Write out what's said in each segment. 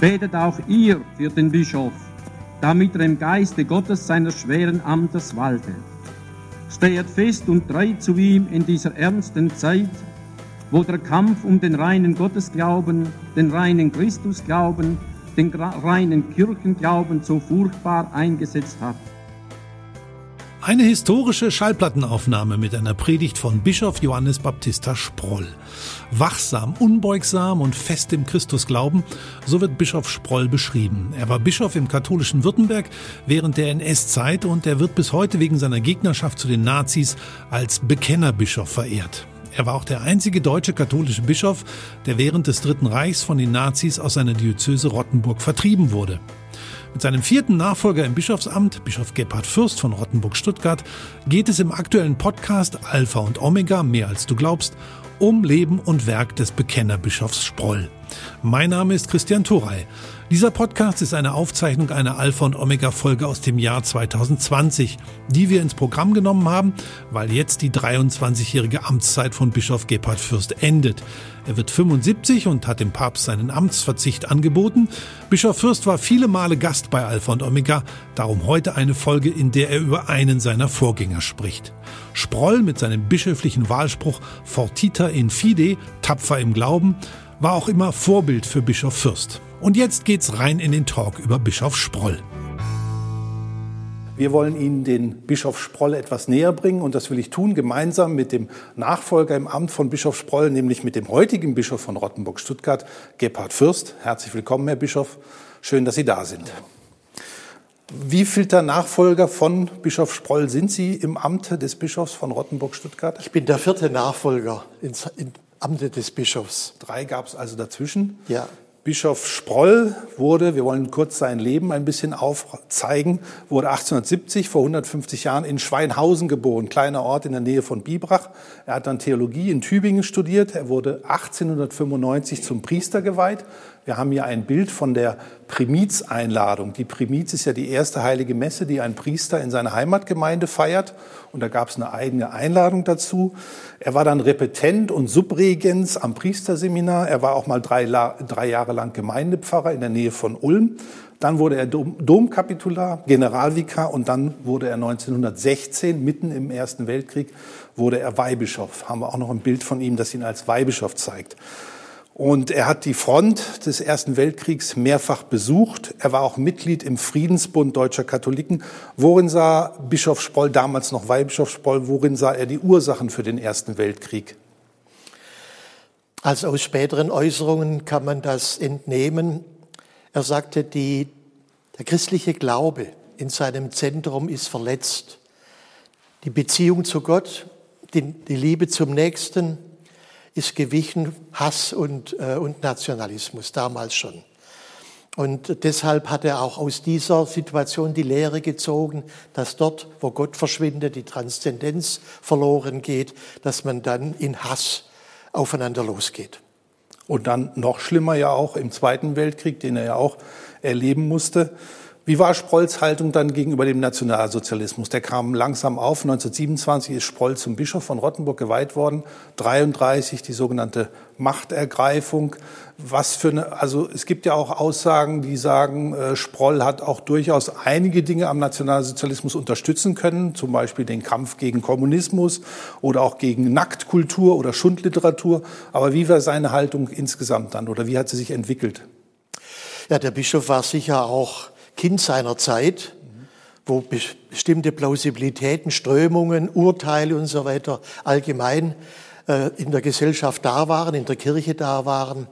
Betet auch ihr für den Bischof, damit er im Geiste Gottes seines schweren Amtes walte. Stehet fest und treu zu ihm in dieser ernsten Zeit, wo der Kampf um den reinen Gottesglauben, den reinen Christusglauben, den reinen Kirchenglauben so furchtbar eingesetzt hat. Eine historische Schallplattenaufnahme mit einer Predigt von Bischof Johannes Baptista Sproll. Wachsam, unbeugsam und fest im Christusglauben, so wird Bischof Sproll beschrieben. Er war Bischof im katholischen Württemberg während der NS-Zeit und er wird bis heute wegen seiner Gegnerschaft zu den Nazis als Bekennerbischof verehrt. Er war auch der einzige deutsche katholische Bischof, der während des Dritten Reichs von den Nazis aus seiner Diözese Rottenburg vertrieben wurde. Mit seinem vierten Nachfolger im Bischofsamt, Bischof Gebhard Fürst von Rottenburg-Stuttgart, geht es im aktuellen Podcast Alpha und Omega, mehr als du glaubst, um Leben und Werk des Bekennerbischofs Sproll. Mein Name ist Christian Thorey. Dieser Podcast ist eine Aufzeichnung einer Alpha und Omega Folge aus dem Jahr 2020, die wir ins Programm genommen haben, weil jetzt die 23-jährige Amtszeit von Bischof Gebhard Fürst endet. Er wird 75 und hat dem Papst seinen Amtsverzicht angeboten. Bischof Fürst war viele Male Gast bei Alpha und Omega, darum heute eine Folge, in der er über einen seiner Vorgänger spricht. Sproll mit seinem bischöflichen Wahlspruch Fortita in fide, tapfer im Glauben, war auch immer Vorbild für Bischof Fürst. Und jetzt geht's rein in den Talk über Bischof Sproll. Wir wollen Ihnen den Bischof Sproll etwas näher bringen und das will ich tun gemeinsam mit dem Nachfolger im Amt von Bischof Sproll, nämlich mit dem heutigen Bischof von Rottenburg-Stuttgart, Gebhard Fürst. Herzlich willkommen, Herr Bischof. Schön, dass Sie da sind. Wie vielter Nachfolger von Bischof Sproll sind Sie im Amt des Bischofs von Rottenburg-Stuttgart? Ich bin der vierte Nachfolger Amte des Bischofs. Drei gab es also dazwischen? Ja. Bischof Sproll wurde, wir wollen kurz sein Leben ein bisschen aufzeigen, wurde 1870, vor 150 Jahren, in Schweinhausen geboren, kleiner Ort in der Nähe von Bibrach. Er hat dann Theologie in Tübingen studiert. Er wurde 1895 zum Priester geweiht. Wir haben hier ein Bild von der Primizeinladung. Die Primiz ist ja die erste heilige Messe, die ein Priester in seiner Heimatgemeinde feiert. Und da gab es eine eigene Einladung dazu. Er war dann Repetent und Subregens am Priesterseminar. Er war auch mal drei, drei Jahre lang Gemeindepfarrer in der Nähe von Ulm. Dann wurde er Dom Domkapitular, Generalvikar und dann wurde er 1916, mitten im Ersten Weltkrieg, wurde er Weihbischof. Haben wir auch noch ein Bild von ihm, das ihn als Weihbischof zeigt. Und er hat die Front des Ersten Weltkriegs mehrfach besucht. Er war auch Mitglied im Friedensbund deutscher Katholiken. Worin sah Bischof Sproll, damals noch Weihbischof Sproll, worin sah er die Ursachen für den Ersten Weltkrieg? Also aus späteren Äußerungen kann man das entnehmen. Er sagte, die, der christliche Glaube in seinem Zentrum ist verletzt. Die Beziehung zu Gott, die, die Liebe zum Nächsten, ist gewichen Hass und, äh, und Nationalismus, damals schon. Und deshalb hat er auch aus dieser Situation die Lehre gezogen, dass dort, wo Gott verschwindet, die Transzendenz verloren geht, dass man dann in Hass aufeinander losgeht. Und dann noch schlimmer ja auch im Zweiten Weltkrieg, den er ja auch erleben musste, wie war Sprolls Haltung dann gegenüber dem Nationalsozialismus? Der kam langsam auf. 1927 ist Sproll zum Bischof von Rottenburg geweiht worden. 33 die sogenannte Machtergreifung. Was für eine, also es gibt ja auch Aussagen, die sagen, äh, Sproll hat auch durchaus einige Dinge am Nationalsozialismus unterstützen können, zum Beispiel den Kampf gegen Kommunismus oder auch gegen Nacktkultur oder Schundliteratur. Aber wie war seine Haltung insgesamt dann oder wie hat sie sich entwickelt? Ja, der Bischof war sicher auch Kind seiner Zeit, wo bestimmte Plausibilitäten, Strömungen, Urteile und so weiter allgemein äh, in der Gesellschaft da waren, in der Kirche da waren.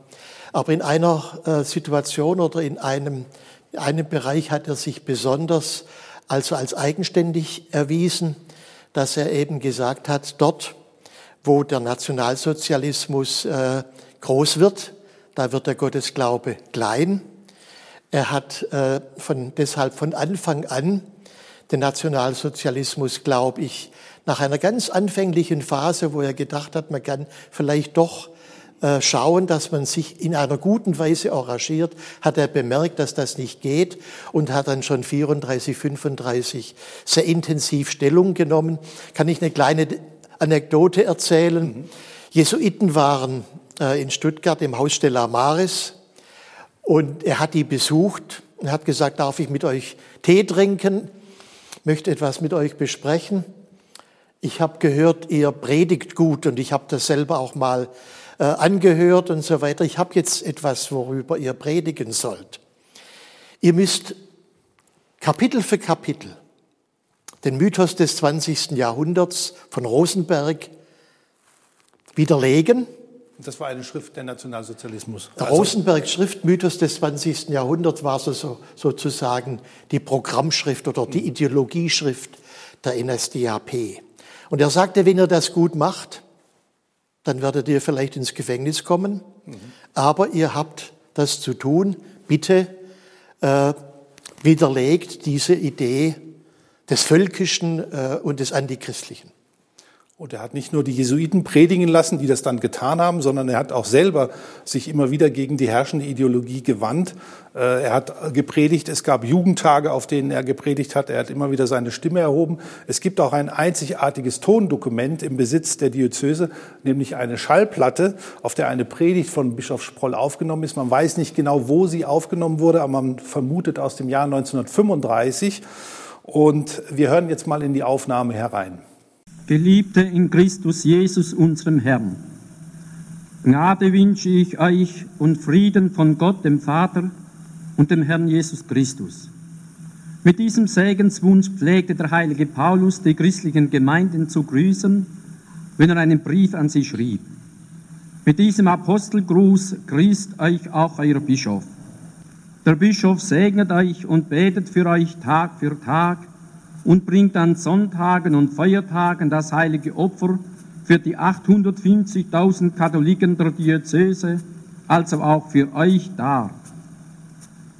Aber in einer äh, Situation oder in einem, in einem Bereich hat er sich besonders also als eigenständig erwiesen, dass er eben gesagt hat, dort, wo der Nationalsozialismus äh, groß wird, da wird der Gottesglaube klein. Er hat äh, von, deshalb von Anfang an den Nationalsozialismus, glaube ich, nach einer ganz anfänglichen Phase, wo er gedacht hat, man kann vielleicht doch äh, schauen, dass man sich in einer guten Weise arrangiert, hat er bemerkt, dass das nicht geht und hat dann schon 34, 35 sehr intensiv Stellung genommen. Kann ich eine kleine Anekdote erzählen? Mhm. Jesuiten waren äh, in Stuttgart im Haus Stella Maris Und er hat die besucht und hat gesagt, darf ich mit euch Tee trinken? Möchte etwas mit euch besprechen? Ich habe gehört, ihr predigt gut und ich habe das selber auch mal äh, angehört und so weiter. Ich habe jetzt etwas, worüber ihr predigen sollt. Ihr müsst Kapitel für Kapitel den Mythos des 20. Jahrhunderts von Rosenberg widerlegen. Das war eine Schrift der Nationalsozialismus. Der also Rosenbergs Schrift Mythos des 20. Jahrhunderts war so, sozusagen die Programmschrift oder die Ideologieschrift der NSDAP. Und er sagte, wenn ihr das gut macht, dann werdet ihr vielleicht ins Gefängnis kommen, mhm. aber ihr habt das zu tun. Bitte äh, widerlegt diese Idee des Völkischen äh, und des Antichristlichen. Und er hat nicht nur die Jesuiten predigen lassen, die das dann getan haben, sondern er hat auch selber sich immer wieder gegen die herrschende Ideologie gewandt. Äh, er hat gepredigt, es gab Jugendtage, auf denen er gepredigt hat. Er hat immer wieder seine Stimme erhoben. Es gibt auch ein einzigartiges Tondokument im Besitz der Diözese, nämlich eine Schallplatte, auf der eine Predigt von Bischof Sproll aufgenommen ist. Man weiß nicht genau, wo sie aufgenommen wurde, aber man vermutet aus dem Jahr 1935. Und wir hören jetzt mal in die Aufnahme herein. Geliebte in Christus Jesus, unserem Herrn, Gnade wünsche ich euch und Frieden von Gott, dem Vater und dem Herrn Jesus Christus. Mit diesem Segenswunsch pflegte der heilige Paulus die christlichen Gemeinden zu grüßen, wenn er einen Brief an sie schrieb. Mit diesem Apostelgruß grüßt euch auch euer Bischof. Der Bischof segnet euch und betet für euch Tag für Tag und bringt an Sonntagen und Feiertagen das heilige Opfer für die 850.000 Katholiken der Diözese, also auch für euch dar.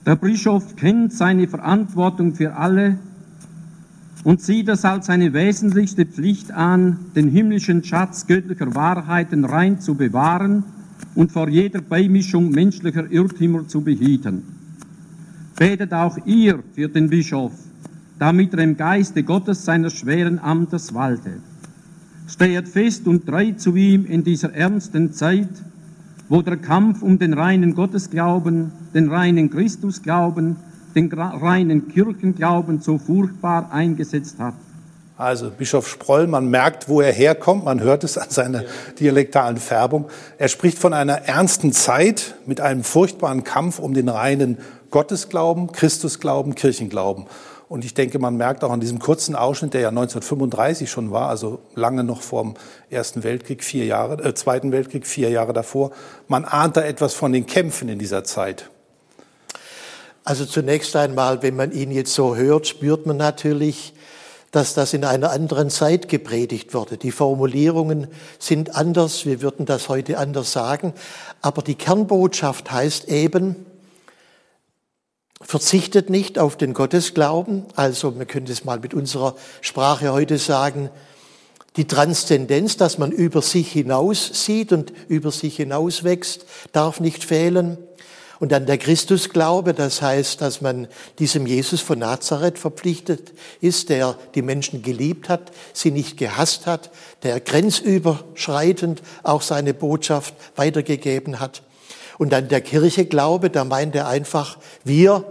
Der Bischof kennt seine Verantwortung für alle und sieht es als seine wesentlichste Pflicht an, den himmlischen Schatz göttlicher Wahrheiten rein zu bewahren und vor jeder Beimischung menschlicher Irrtümer zu behüten. Betet auch ihr für den Bischof, damit er im Geiste Gottes seines schweren Amtes walte. Steht fest und treu zu ihm in dieser ernsten Zeit, wo der Kampf um den reinen Gottesglauben, den reinen Christusglauben, den reinen Kirchenglauben so furchtbar eingesetzt hat. Also Bischof Sproll, man merkt, wo er herkommt, man hört es an seiner dialektalen Färbung. Er spricht von einer ernsten Zeit mit einem furchtbaren Kampf um den reinen Gottesglauben, Christusglauben, Kirchenglauben. Und ich denke, man merkt auch an diesem kurzen Ausschnitt, der ja 1935 schon war, also lange noch vor dem Ersten Weltkrieg, vier Jahre, äh, Zweiten Weltkrieg, vier Jahre davor, man ahnt da etwas von den Kämpfen in dieser Zeit. Also zunächst einmal, wenn man ihn jetzt so hört, spürt man natürlich, dass das in einer anderen Zeit gepredigt wurde. Die Formulierungen sind anders, wir würden das heute anders sagen, aber die Kernbotschaft heißt eben, verzichtet nicht auf den Gottesglauben, also man könnte es mal mit unserer Sprache heute sagen, die Transzendenz, dass man über sich hinaus sieht und über sich hinaus wächst, darf nicht fehlen. Und dann der Christusglaube, das heißt, dass man diesem Jesus von Nazareth verpflichtet ist, der die Menschen geliebt hat, sie nicht gehasst hat, der grenzüberschreitend auch seine Botschaft weitergegeben hat. Und dann der Kircheglaube, da meint er einfach, wir,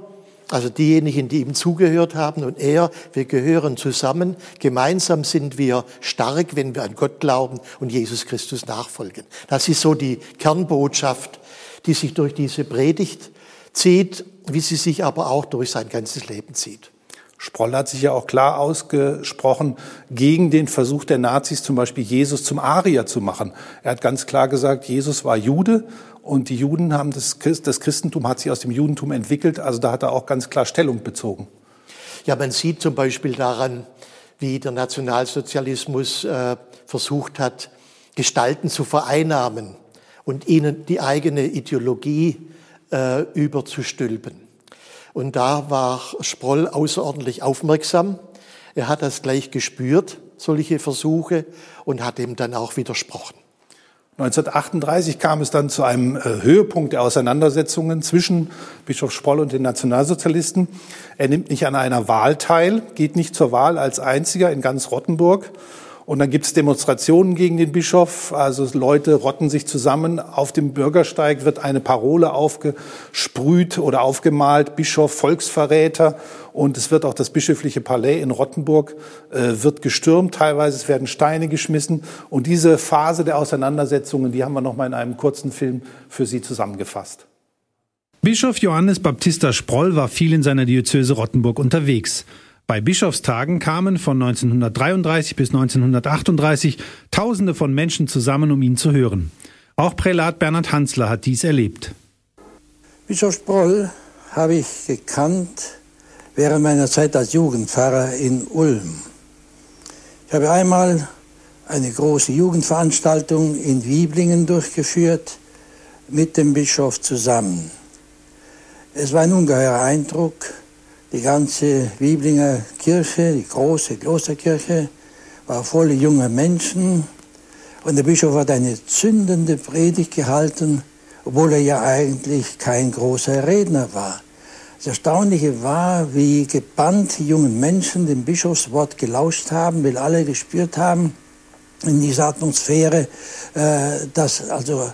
also diejenigen, die ihm zugehört haben und er, wir gehören zusammen. Gemeinsam sind wir stark, wenn wir an Gott glauben und Jesus Christus nachfolgen. Das ist so die Kernbotschaft, die sich durch diese Predigt zieht, wie sie sich aber auch durch sein ganzes Leben zieht. Sproll hat sich ja auch klar ausgesprochen gegen den Versuch der Nazis, zum Beispiel Jesus zum Arier zu machen. Er hat ganz klar gesagt, Jesus war Jude und die Juden haben das, das Christentum hat sich aus dem Judentum entwickelt. Also da hat er auch ganz klar Stellung bezogen. Ja, man sieht zum Beispiel daran, wie der Nationalsozialismus äh, versucht hat, Gestalten zu vereinnahmen und ihnen die eigene Ideologie äh, überzustülpen. Und da war Sproll außerordentlich aufmerksam. Er hat das gleich gespürt, solche Versuche, und hat ihm dann auch widersprochen. 1938 kam es dann zu einem äh, Höhepunkt der Auseinandersetzungen zwischen Bischof Sproll und den Nationalsozialisten. Er nimmt nicht an einer Wahl teil, geht nicht zur Wahl als einziger in ganz Rottenburg Und dann gibt es Demonstrationen gegen den Bischof. Also Leute rotten sich zusammen. Auf dem Bürgersteig wird eine Parole aufgesprüht oder aufgemalt. Bischof, Volksverräter. Und es wird auch das bischöfliche Palais in Rottenburg äh, wird gestürmt. Teilweise werden Steine geschmissen. Und diese Phase der Auseinandersetzungen, die haben wir noch mal in einem kurzen Film für Sie zusammengefasst. Bischof Johannes Baptista Sproll war viel in seiner Diözese Rottenburg unterwegs. Bei Bischofstagen kamen von 1933 bis 1938 Tausende von Menschen zusammen, um ihn zu hören. Auch Prälat Bernhard Hansler hat dies erlebt. Bischof Sproll habe ich gekannt während meiner Zeit als Jugendpfarrer in Ulm. Ich habe einmal eine große Jugendveranstaltung in Wieblingen durchgeführt mit dem Bischof zusammen. Es war ein ungeheurer Eindruck. Die ganze Wieblinger Kirche, die große Klosterkirche, war voll junger Menschen. Und der Bischof hat eine zündende Predigt gehalten, obwohl er ja eigentlich kein großer Redner war. Das Erstaunliche war, wie gebannt die jungen Menschen dem Bischofswort gelauscht haben, weil alle gespürt haben, in dieser Atmosphäre, äh, dass also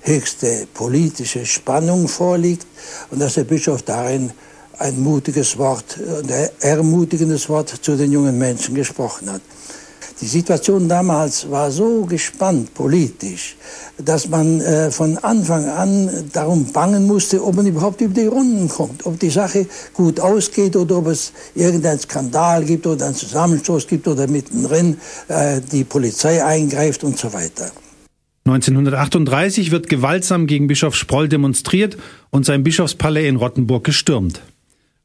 höchste politische Spannung vorliegt und dass der Bischof darin ein mutiges Wort, ein ermutigendes Wort zu den jungen Menschen gesprochen hat. Die Situation damals war so gespannt politisch, dass man äh, von Anfang an darum bangen musste, ob man überhaupt über die Runden kommt, ob die Sache gut ausgeht oder ob es irgendeinen Skandal gibt oder einen Zusammenstoß gibt oder mittendrin äh, die Polizei eingreift und so weiter. 1938 wird gewaltsam gegen Bischof Sproll demonstriert und sein Bischofspalais in Rottenburg gestürmt.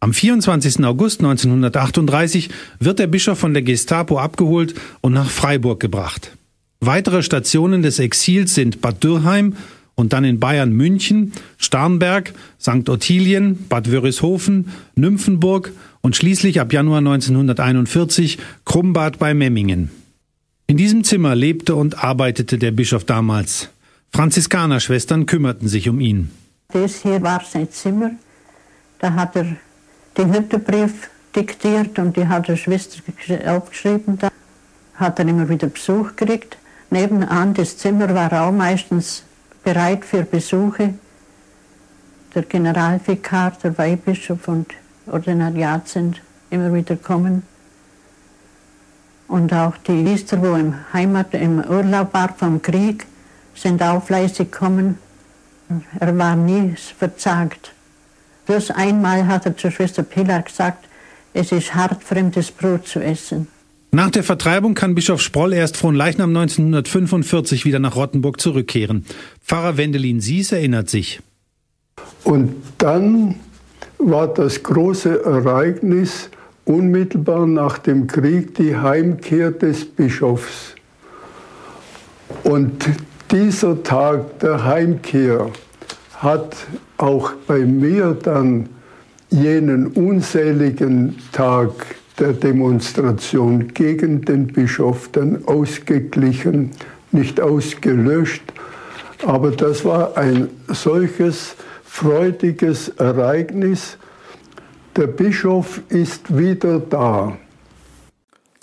Am 24. August 1938 wird der Bischof von der Gestapo abgeholt und nach Freiburg gebracht. Weitere Stationen des Exils sind Bad Dürrheim und dann in Bayern München, Starnberg, St. Ottilien, Bad Wörishofen, Nymphenburg und schließlich ab Januar 1941 Krumbad bei Memmingen. In diesem Zimmer lebte und arbeitete der Bischof damals. Franziskanerschwestern kümmerten sich um ihn. Das hier war sein Zimmer. Da hat er den Hüttebrief diktiert und die hat der Schwester aufgeschrieben. Da hat er immer wieder Besuch gekriegt. Nebenan das Zimmer war auch meistens bereit für Besuche. Der Generalvikar, der Weihbischof und Ordinariat sind immer wieder kommen. Und auch die Priester, wo im Heimat, im Urlaub war vom Krieg, sind auch fleißig gekommen. Er war nie verzagt. Bloß einmal hat er zur Schwester Pilar gesagt, es ist hart, fremdes Brot zu essen. Nach der Vertreibung kann Bischof Sproll erst von Leichnam 1945 wieder nach Rottenburg zurückkehren. Pfarrer Wendelin Sies erinnert sich. Und dann war das große Ereignis, unmittelbar nach dem Krieg die Heimkehr des Bischofs. Und dieser Tag der Heimkehr hat auch bei mir dann jenen unseligen Tag der Demonstration gegen den Bischof dann ausgeglichen, nicht ausgelöscht. Aber das war ein solches freudiges Ereignis, der Bischof ist wieder da.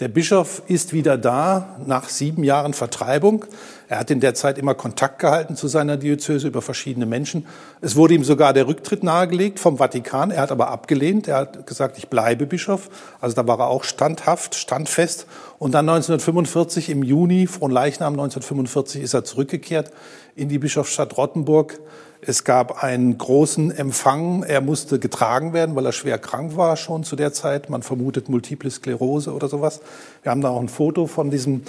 Der Bischof ist wieder da nach sieben Jahren Vertreibung. Er hat in der Zeit immer Kontakt gehalten zu seiner Diözese über verschiedene Menschen. Es wurde ihm sogar der Rücktritt nahegelegt vom Vatikan. Er hat aber abgelehnt. Er hat gesagt, ich bleibe Bischof. Also da war er auch standhaft, standfest. Und dann 1945 im Juni, Fronleichnam 1945, ist er zurückgekehrt in die Bischofsstadt Rottenburg es gab einen großen Empfang. Er musste getragen werden, weil er schwer krank war schon zu der Zeit. Man vermutet Multiple Sklerose oder sowas. Wir haben da auch ein Foto von diesem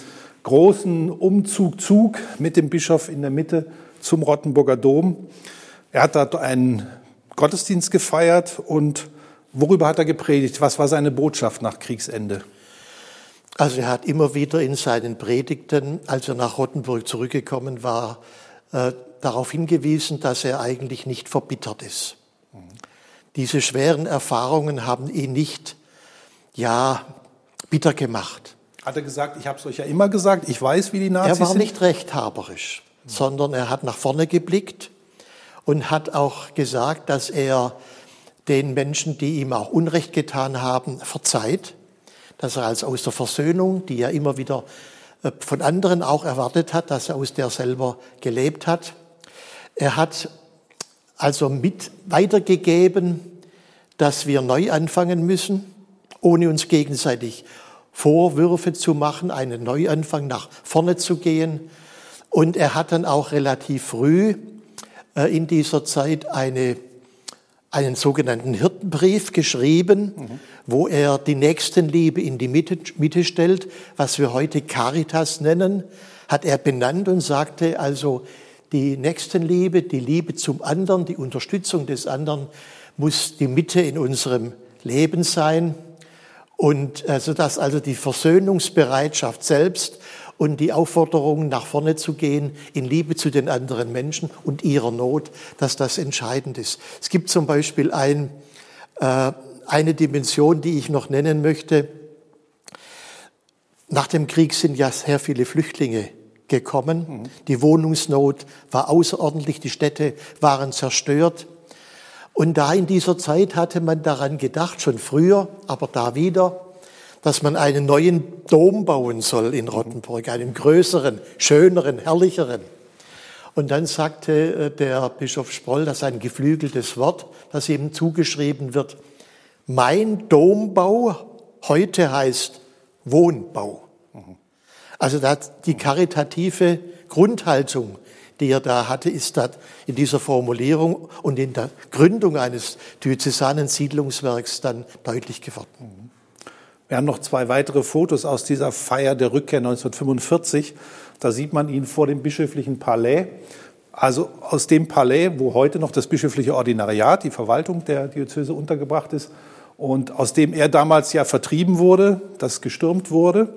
großen Umzugzug mit dem Bischof in der Mitte zum Rottenburger Dom. Er hat dort einen Gottesdienst gefeiert und worüber hat er gepredigt? Was war seine Botschaft nach Kriegsende? Also er hat immer wieder in seinen Predigten, als er nach Rottenburg zurückgekommen war, äh, darauf hingewiesen, dass er eigentlich nicht verbittert ist. Diese schweren Erfahrungen haben ihn nicht, ja, bitter gemacht. Hat er gesagt, ich habe es euch ja immer gesagt, ich weiß, wie die Nazis sind? Er war sind? nicht rechthaberisch, mhm. sondern er hat nach vorne geblickt und hat auch gesagt, dass er den Menschen, die ihm auch Unrecht getan haben, verzeiht, dass er als aus der Versöhnung, die ja immer wieder äh, von anderen auch erwartet hat, dass er aus der selber gelebt hat. Er hat also mit weitergegeben, dass wir neu anfangen müssen, ohne uns gegenseitig Vorwürfe zu machen, einen Neuanfang nach vorne zu gehen. Und er hat dann auch relativ früh äh, in dieser Zeit eine, einen sogenannten Hirtenbrief geschrieben, mhm. wo er die Nächstenliebe in die Mitte, Mitte stellt, was wir heute Caritas nennen, hat er benannt und sagte also, die Nächstenliebe, die Liebe zum anderen, die Unterstützung des anderen muss die Mitte in unserem Leben sein. Und äh, so dass also die Versöhnungsbereitschaft selbst und die Aufforderung, nach vorne zu gehen, in Liebe zu den anderen Menschen und ihrer Not, dass das entscheidend ist. Es gibt zum Beispiel ein, äh, eine Dimension, die ich noch nennen möchte. Nach dem Krieg sind ja sehr viele Flüchtlinge gekommen. Die Wohnungsnot war außerordentlich, die Städte waren zerstört. Und da in dieser Zeit hatte man daran gedacht, schon früher, aber da wieder, dass man einen neuen Dom bauen soll in Rottenburg, einen größeren, schöneren, herrlicheren. Und dann sagte äh, der Bischof Sproll, das ist ein geflügeltes Wort, das ihm zugeschrieben wird. Mein Dombau heute heißt Wohnbau. Also die karitative Grundhaltung, die er da hatte, ist da in dieser Formulierung und in der Gründung eines diözesanen Siedlungswerks dann deutlich geworden. Wir haben noch zwei weitere Fotos aus dieser Feier der Rückkehr 1945. Da sieht man ihn vor dem bischöflichen Palais. Also aus dem Palais, wo heute noch das bischöfliche Ordinariat, die Verwaltung der Diözese untergebracht ist, und aus dem er damals ja vertrieben wurde, das gestürmt wurde.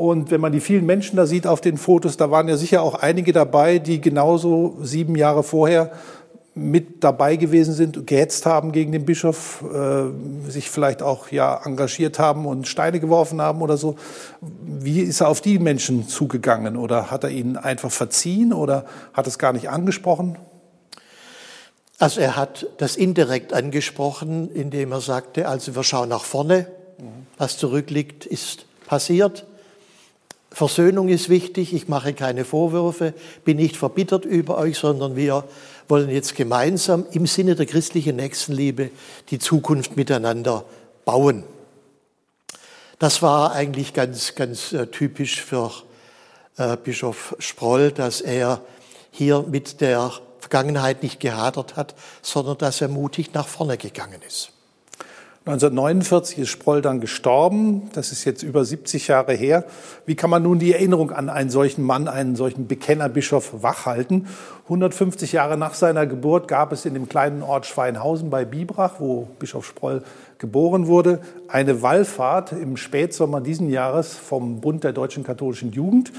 Und wenn man die vielen Menschen da sieht auf den Fotos, da waren ja sicher auch einige dabei, die genauso sieben Jahre vorher mit dabei gewesen sind, gehetzt haben gegen den Bischof, äh, sich vielleicht auch ja engagiert haben und Steine geworfen haben oder so. Wie ist er auf die Menschen zugegangen? Oder hat er ihnen einfach verziehen oder hat es gar nicht angesprochen? Also er hat das indirekt angesprochen, indem er sagte, also wir schauen nach vorne, was zurückliegt, ist passiert. Versöhnung ist wichtig, ich mache keine Vorwürfe, bin nicht verbittert über euch, sondern wir wollen jetzt gemeinsam im Sinne der christlichen Nächstenliebe die Zukunft miteinander bauen. Das war eigentlich ganz, ganz äh, typisch für äh, Bischof Sproll, dass er hier mit der Vergangenheit nicht gehadert hat, sondern dass er mutig nach vorne gegangen ist. 1949 ist Sproll dann gestorben. Das ist jetzt über 70 Jahre her. Wie kann man nun die Erinnerung an einen solchen Mann, einen solchen Bekennerbischof wachhalten? 150 Jahre nach seiner Geburt gab es in dem kleinen Ort Schweinhausen bei Bibrach, wo Bischof Sproll geboren wurde, eine Wallfahrt im Spätsommer diesen Jahres vom Bund der deutschen katholischen Jugend.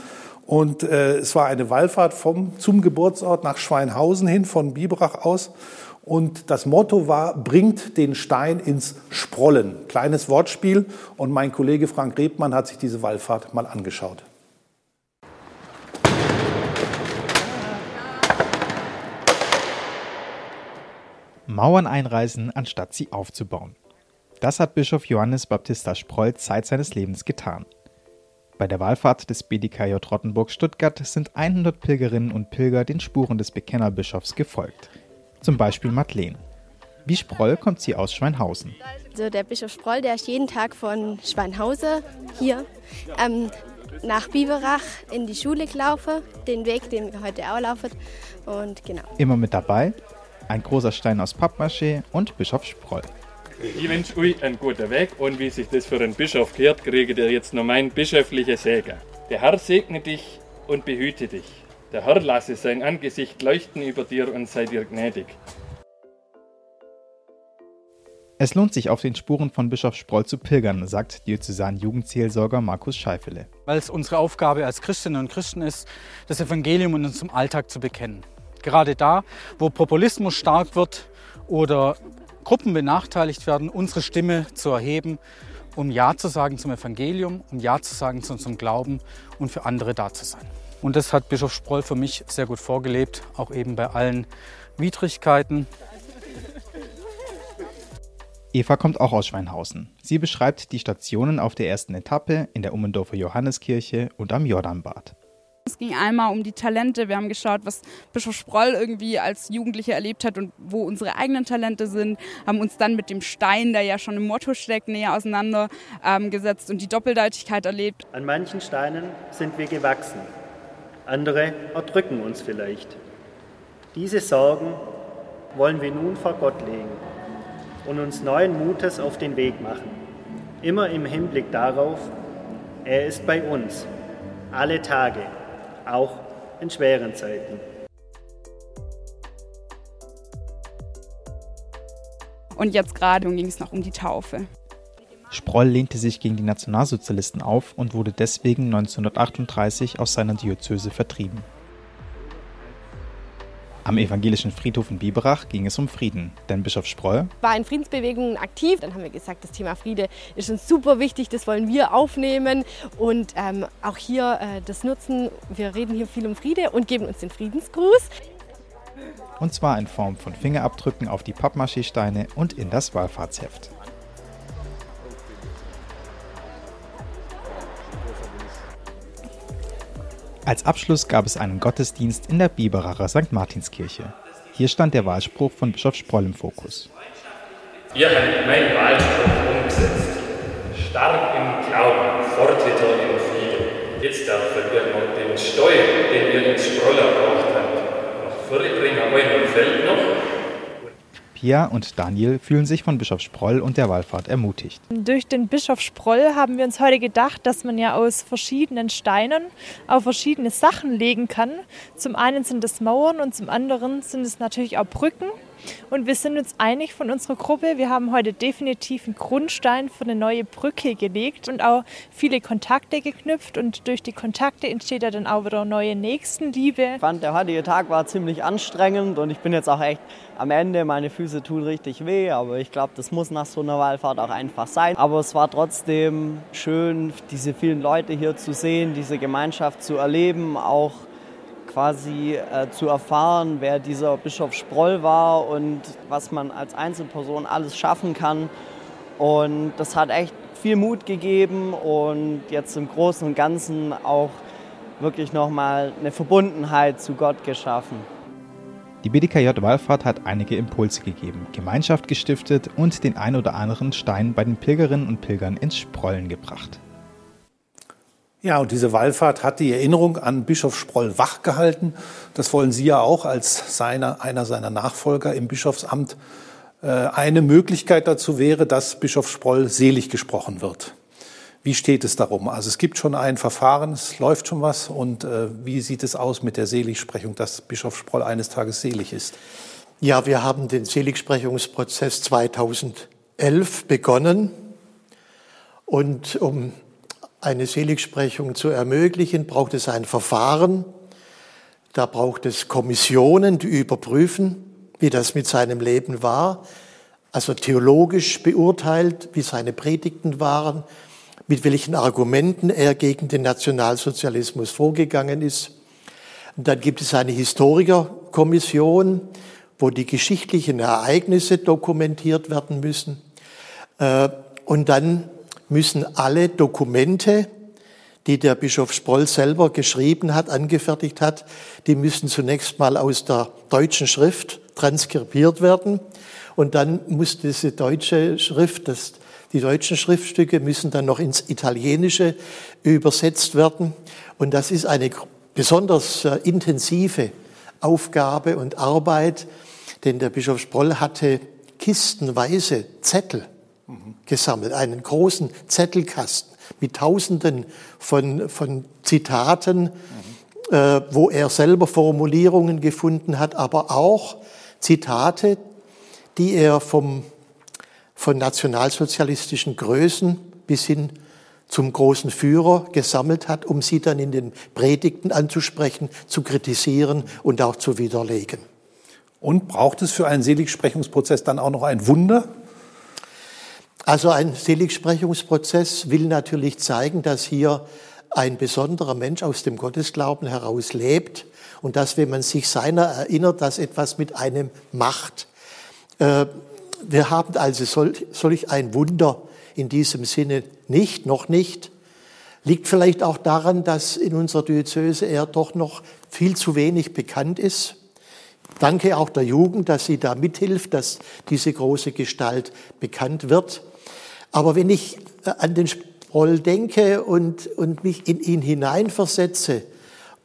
Und äh, es war eine Wallfahrt vom, zum Geburtsort nach Schweinhausen hin, von Bibrach aus. Und das Motto war, bringt den Stein ins Sprollen. Kleines Wortspiel. Und mein Kollege Frank Rebmann hat sich diese Wallfahrt mal angeschaut. Mauern einreißen, anstatt sie aufzubauen. Das hat Bischof Johannes Baptista Sproll Zeit seines Lebens getan. Bei der Wallfahrt des BDKJ Rottenburg Stuttgart sind 100 Pilgerinnen und Pilger den Spuren des Bekennerbischofs gefolgt zum Beispiel Madeleine. Wie Sproll kommt sie aus Schweinhausen. Also der Bischof Sproll, der ist jeden Tag von Schweinhausen hier ähm, nach Biberach in die Schule gelaufen, den Weg, den wir heute auch laufen. Und genau. Immer mit dabei ein großer Stein aus Pappmaché und Bischof Sproll. Ich wünsche euch einen guten Weg und wie sich das für einen Bischof gehört, kriegt ihr jetzt noch mein bischöflicher Segen. Der Herr segne dich und behüte dich. Der Herr lasse sein Angesicht leuchten über dir und sei dir gnädig. Es lohnt sich, auf den Spuren von Bischof Sproll zu pilgern, sagt Diözesan-Jugendseelsorger Markus Scheifele. Weil es unsere Aufgabe als Christinnen und Christen ist, das Evangelium in unserem Alltag zu bekennen. Gerade da, wo Populismus stark wird oder Gruppen benachteiligt werden, unsere Stimme zu erheben, um Ja zu sagen zum Evangelium, um Ja zu sagen zu unserem Glauben und für andere da zu sein. Und das hat Bischof Sproll für mich sehr gut vorgelebt, auch eben bei allen Widrigkeiten. Eva kommt auch aus Schweinhausen. Sie beschreibt die Stationen auf der ersten Etappe in der Ummendorfer Johanneskirche und am Jordanbad. Es ging einmal um die Talente. Wir haben geschaut, was Bischof Sproll irgendwie als Jugendlicher erlebt hat und wo unsere eigenen Talente sind. Haben uns dann mit dem Stein, der ja schon im Motto steckt, näher auseinandergesetzt ähm, und die Doppeldeutigkeit erlebt. An manchen Steinen sind wir gewachsen. Andere erdrücken uns vielleicht. Diese Sorgen wollen wir nun vor Gott legen und uns neuen Mutes auf den Weg machen. Immer im Hinblick darauf, er ist bei uns, alle Tage, auch in schweren Zeiten. Und jetzt gerade ging es noch um die Taufe. Sproll lehnte sich gegen die Nationalsozialisten auf und wurde deswegen 1938 aus seiner Diözese vertrieben. Am evangelischen Friedhof in Biberach ging es um Frieden, denn Bischof Sproll war in Friedensbewegungen aktiv. Dann haben wir gesagt, das Thema Friede ist uns super wichtig, das wollen wir aufnehmen und ähm, auch hier äh, das nutzen. Wir reden hier viel um Friede und geben uns den Friedensgruß. Und zwar in Form von Fingerabdrücken auf die Pappmaché-Steine und in das Wallfahrtsheft. Als Abschluss gab es einen Gottesdienst in der Biberacher St. Martinskirche. Hier stand der Wahlspruch von Bischof Sproll im Fokus. Ihr habt meinen Wahlspruch umgesetzt. Stark im Glauben, fortiter im Frieden. Jetzt darf ihr noch den Steuer, den ihr ins Sproller braucht habt, noch vorbringen euren Feld noch Pia und Daniel fühlen sich von Bischof Sproll und der Wallfahrt ermutigt. Durch den Bischof Sproll haben wir uns heute gedacht, dass man ja aus verschiedenen Steinen auf verschiedene Sachen legen kann. Zum einen sind es Mauern und zum anderen sind es natürlich auch Brücken. Und wir sind uns einig von unserer Gruppe, wir haben heute definitiv einen Grundstein für eine neue Brücke gelegt und auch viele Kontakte geknüpft. Und durch die Kontakte entsteht ja dann auch wieder neue Nächstenliebe. Ich fand, der heutige Tag war ziemlich anstrengend und ich bin jetzt auch echt am Ende. Meine Füße tun richtig weh, aber ich glaube, das muss nach so einer Wallfahrt auch einfach sein. Aber es war trotzdem schön, diese vielen Leute hier zu sehen, diese Gemeinschaft zu erleben, auch quasi äh, zu erfahren, wer dieser Bischof Sproll war und was man als Einzelperson alles schaffen kann. Und das hat echt viel Mut gegeben und jetzt im Großen und Ganzen auch wirklich nochmal eine Verbundenheit zu Gott geschaffen. Die BDKJ Wallfahrt hat einige Impulse gegeben, Gemeinschaft gestiftet und den ein oder anderen Stein bei den Pilgerinnen und Pilgern ins Sprollen gebracht. Ja, und diese Wallfahrt hat die Erinnerung an Bischof Sproll wachgehalten. Das wollen Sie ja auch als seiner, einer seiner Nachfolger im Bischofsamt. Äh, eine Möglichkeit dazu wäre, dass Bischof Sproll selig gesprochen wird. Wie steht es darum? Also es gibt schon ein Verfahren, es läuft schon was. Und äh, wie sieht es aus mit der Seligsprechung, dass Bischof Sproll eines Tages selig ist? Ja, wir haben den Seligsprechungsprozess 2011 begonnen. Und um eine Seligsprechung zu ermöglichen, braucht es ein Verfahren. Da braucht es Kommissionen, die überprüfen, wie das mit seinem Leben war, also theologisch beurteilt, wie seine Predigten waren, mit welchen Argumenten er gegen den Nationalsozialismus vorgegangen ist. Und dann gibt es eine Historikerkommission, wo die geschichtlichen Ereignisse dokumentiert werden müssen. Äh, und dann müssen alle Dokumente, die der Bischof Sproll selber geschrieben hat, angefertigt hat, die müssen zunächst mal aus der deutschen Schrift transkribiert werden. Und dann muss diese deutsche Schrift, das, die deutschen Schriftstücke müssen dann noch ins Italienische übersetzt werden. Und das ist eine besonders äh, intensive Aufgabe und Arbeit, denn der Bischof Sproll hatte kistenweise Zettel gesammelt, einen großen Zettelkasten mit Tausenden von, von Zitaten, mhm. äh, wo er selber Formulierungen gefunden hat, aber auch Zitate, die er vom, von nationalsozialistischen Größen bis hin zum großen Führer gesammelt hat, um sie dann in den Predigten anzusprechen, zu kritisieren und auch zu widerlegen. Und braucht es für einen Seligsprechungsprozess dann auch noch ein Wunder? Also ein Seligsprechungsprozess will natürlich zeigen, dass hier ein besonderer Mensch aus dem Gottesglauben heraus lebt und dass, wenn man sich seiner erinnert, das etwas mit einem macht. Äh, Wir haben also solch ein Wunder in diesem Sinne nicht, noch nicht. Liegt vielleicht auch daran, dass in unserer Diözese er doch noch viel zu wenig bekannt ist. Danke auch der Jugend, dass sie da mithilft, dass diese große Gestalt bekannt wird. Aber wenn ich äh, an den Sproll denke und, und mich in ihn hineinversetze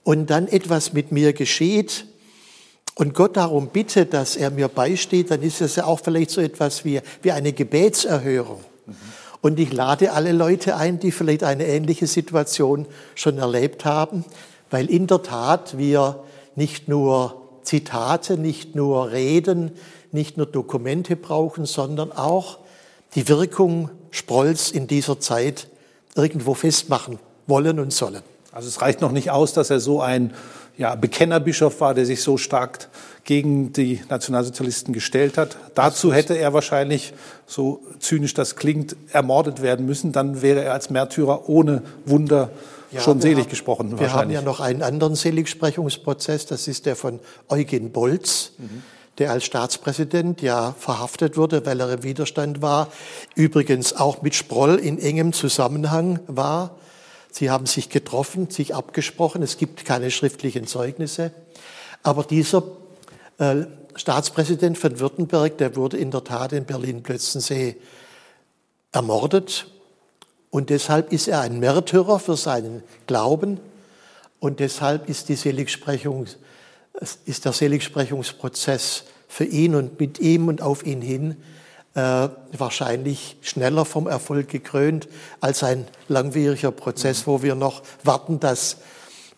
und dann etwas mit mir geschieht und Gott darum bitte, dass er mir beisteht, dann ist es ja auch vielleicht so etwas wie, wie eine Gebetserhörung. Mhm. Und ich lade alle Leute ein, die vielleicht eine ähnliche Situation schon erlebt haben, weil in der Tat wir nicht nur Zitate, nicht nur Reden, nicht nur Dokumente brauchen, sondern auch die Wirkung Sprolls in dieser Zeit irgendwo festmachen wollen und sollen. Also es reicht noch nicht aus, dass er so ein ja, Bekennerbischof war, der sich so stark gegen die Nationalsozialisten gestellt hat. Dazu hätte er wahrscheinlich, so zynisch das klingt, ermordet werden müssen. Dann wäre er als Märtyrer ohne Wunder ja, schon selig haben, gesprochen. Wir haben ja noch einen anderen Seligsprechungsprozess, das ist der von Eugen Bolz. Mhm der als Staatspräsident ja verhaftet wurde, weil er im Widerstand war, übrigens auch mit Sproll in engem Zusammenhang war. Sie haben sich getroffen, sich abgesprochen, es gibt keine schriftlichen Zeugnisse. Aber dieser äh, Staatspräsident von Württemberg, der wurde in der Tat in Berlin-Plötzensee ermordet und deshalb ist er ein Märtyrer für seinen Glauben und deshalb ist, die Seligsprechung, ist der Seligsprechungsprozess für ihn und mit ihm und auf ihn hin äh, wahrscheinlich schneller vom Erfolg gekrönt als ein langwieriger Prozess, wo wir noch warten, dass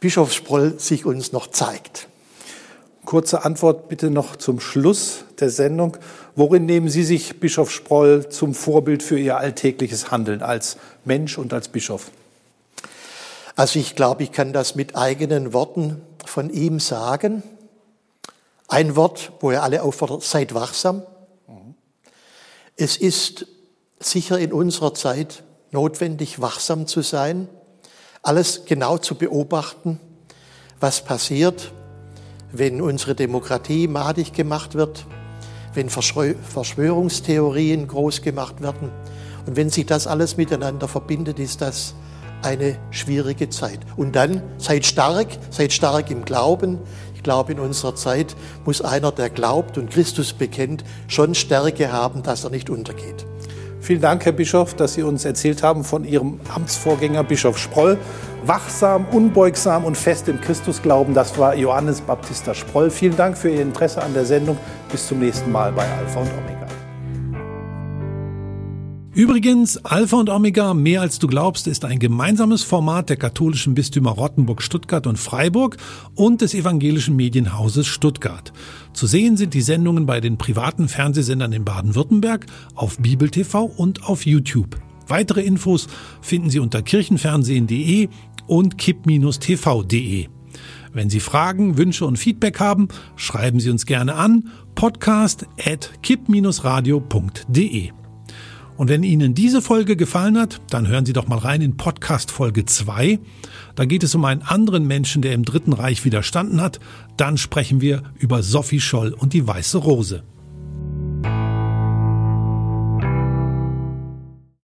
Bischof Sproll sich uns noch zeigt. Kurze Antwort bitte noch zum Schluss der Sendung. Worin nehmen Sie sich Bischof Sproll zum Vorbild für Ihr alltägliches Handeln als Mensch und als Bischof? Also ich glaube, ich kann das mit eigenen Worten von ihm sagen. Ein Wort, wo er alle auffordert, seid wachsam. Es ist sicher in unserer Zeit notwendig, wachsam zu sein, alles genau zu beobachten, was passiert, wenn unsere Demokratie madig gemacht wird, wenn Verschwörungstheorien groß gemacht werden. Und wenn sich das alles miteinander verbindet, ist das eine schwierige Zeit. Und dann seid stark, seid stark im Glauben. Ich glaube, in unserer Zeit muss einer, der glaubt und Christus bekennt, schon Stärke haben, dass er nicht untergeht. Vielen Dank, Herr Bischof, dass Sie uns erzählt haben von Ihrem Amtsvorgänger Bischof Sproll wachsam, unbeugsam und fest im Christusglauben. Das war Johannes Baptista Sproll. Vielen Dank für Ihr Interesse an der Sendung. Bis zum nächsten Mal bei Alpha und Omega. Übrigens, Alpha und Omega, mehr als du glaubst, ist ein gemeinsames Format der katholischen Bistümer Rottenburg, Stuttgart und Freiburg und des evangelischen Medienhauses Stuttgart. Zu sehen sind die Sendungen bei den privaten Fernsehsendern in Baden-Württemberg, auf Bibel TV und auf YouTube. Weitere Infos finden Sie unter kirchenfernsehen.de und kipp-tv.de. Wenn Sie Fragen, Wünsche und Feedback haben, schreiben Sie uns gerne an podcast at kipp-radio.de. Und wenn Ihnen diese Folge gefallen hat, dann hören Sie doch mal rein in Podcast Folge 2. Da geht es um einen anderen Menschen, der im Dritten Reich widerstanden hat. Dann sprechen wir über Sophie Scholl und die Weiße Rose.